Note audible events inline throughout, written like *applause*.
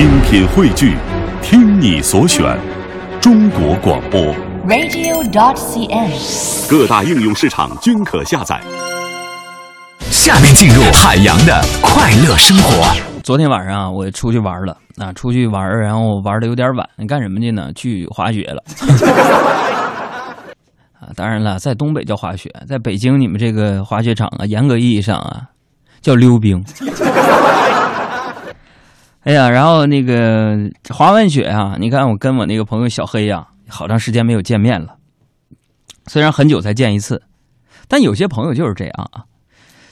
精品汇聚，听你所选，中国广播。radio.dot.cn，。各大应用市场均可下载。下面进入海洋的快乐生活。昨天晚上啊，我出去玩了啊，出去玩，然后玩的有点晚，干什么去呢？去滑雪了。*laughs* 啊，当然了，在东北叫滑雪，在北京你们这个滑雪场啊，严格意义上啊，叫溜冰。哎呀，然后那个滑完雪啊，你看我跟我那个朋友小黑呀、好长时间没有见面了，虽然很久才见一次，但有些朋友就是这样啊。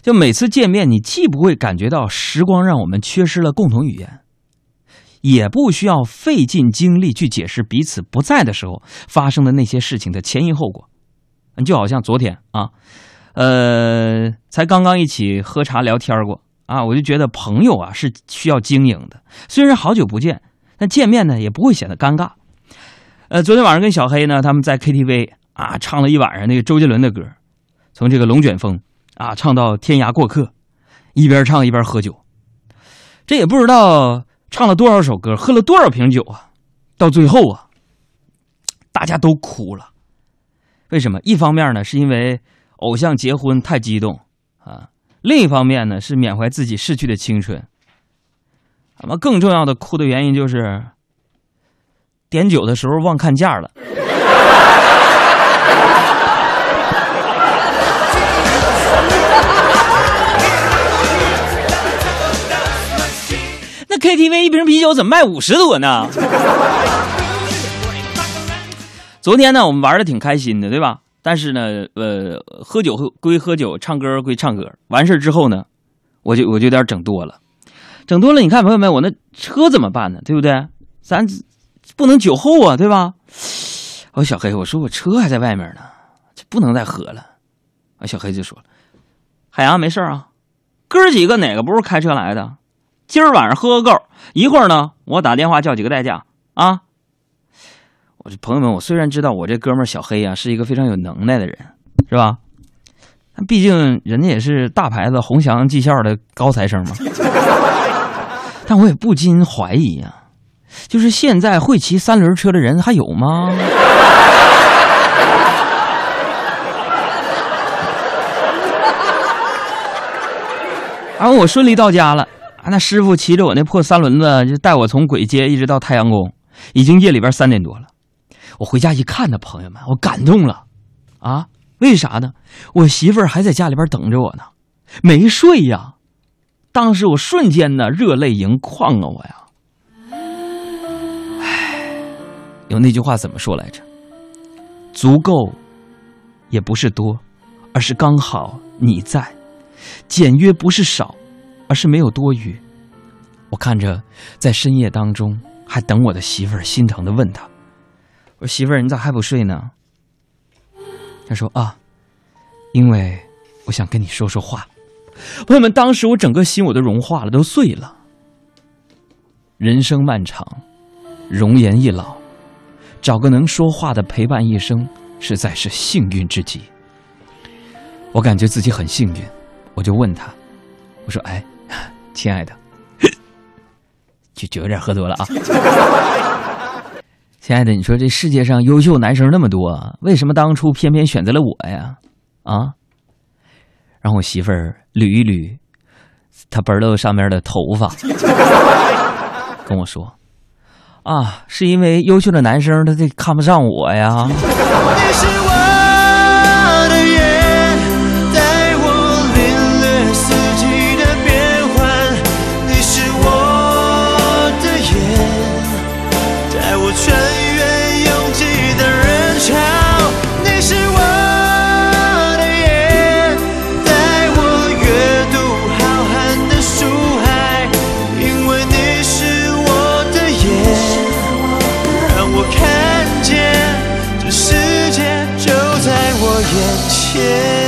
就每次见面，你既不会感觉到时光让我们缺失了共同语言，也不需要费尽精力去解释彼此不在的时候发生的那些事情的前因后果。就好像昨天啊，呃，才刚刚一起喝茶聊天过啊，我就觉得朋友啊是需要经营的。虽然好久不见，但见面呢也不会显得尴尬。呃，昨天晚上跟小黑呢，他们在 KTV 啊唱了一晚上那个周杰伦的歌，从这个龙卷风。啊，唱到天涯过客，一边唱一边喝酒，这也不知道唱了多少首歌，喝了多少瓶酒啊！到最后啊，大家都哭了。为什么？一方面呢，是因为偶像结婚太激动；另一方面呢，是缅怀自己逝去的青春。那么更重要的哭的原因就是点酒的时候忘看价了。*laughs* 那 KTV 一瓶啤酒怎么卖五十多呢？*laughs* 昨天呢，我们玩的挺开心的，对吧？但是呢，呃，喝酒归喝酒，唱歌归唱歌。完事之后呢，我就我就有点整多了，整多了。你看朋友们，我那车怎么办呢？对不对？咱不能酒后啊，对吧？我小黑，我说我车还在外面呢，这不能再喝了。啊，小黑就说了：“海洋没事啊，哥几个哪个不是开车来的？”今儿晚上喝个够，一会儿呢，我打电话叫几个代驾啊！我这朋友们，我虽然知道我这哥们儿小黑、啊、是一个非常有能耐的人，是吧？但毕竟人家也是大牌子鸿翔技校的高材生嘛。*laughs* 但我也不禁怀疑呀、啊，就是现在会骑三轮车的人还有吗？然 *laughs* 后我顺利到家了。啊，那师傅骑着我那破三轮子，就带我从簋街一直到太阳宫，已经夜里边三点多了。我回家一看呢，朋友们，我感动了，啊，为啥呢？我媳妇儿还在家里边等着我呢，没睡呀。当时我瞬间呢热泪盈眶啊，我呀，唉，有那句话怎么说来着？足够，也不是多，而是刚好你在；简约不是少。而是没有多余。我看着在深夜当中还等我的媳妇儿，心疼的问他：“我说媳妇儿，你咋还不睡呢？”他说：“啊，因为我想跟你说说话。”朋友们，当时我整个心我都融化了，都碎了。人生漫长，容颜易老，找个能说话的陪伴一生，实在是幸运之极。我感觉自己很幸运，我就问他：“我说，哎。*laughs* ”亲爱的，*laughs* 就酒有点喝多了啊！亲爱的，你说这世界上优秀男生那么多，为什么当初偏偏选择了我呀？啊！然后我媳妇儿捋一捋她本儿上面的头发，*laughs* 跟我说：“啊，是因为优秀的男生他这看不上我呀。”眼前。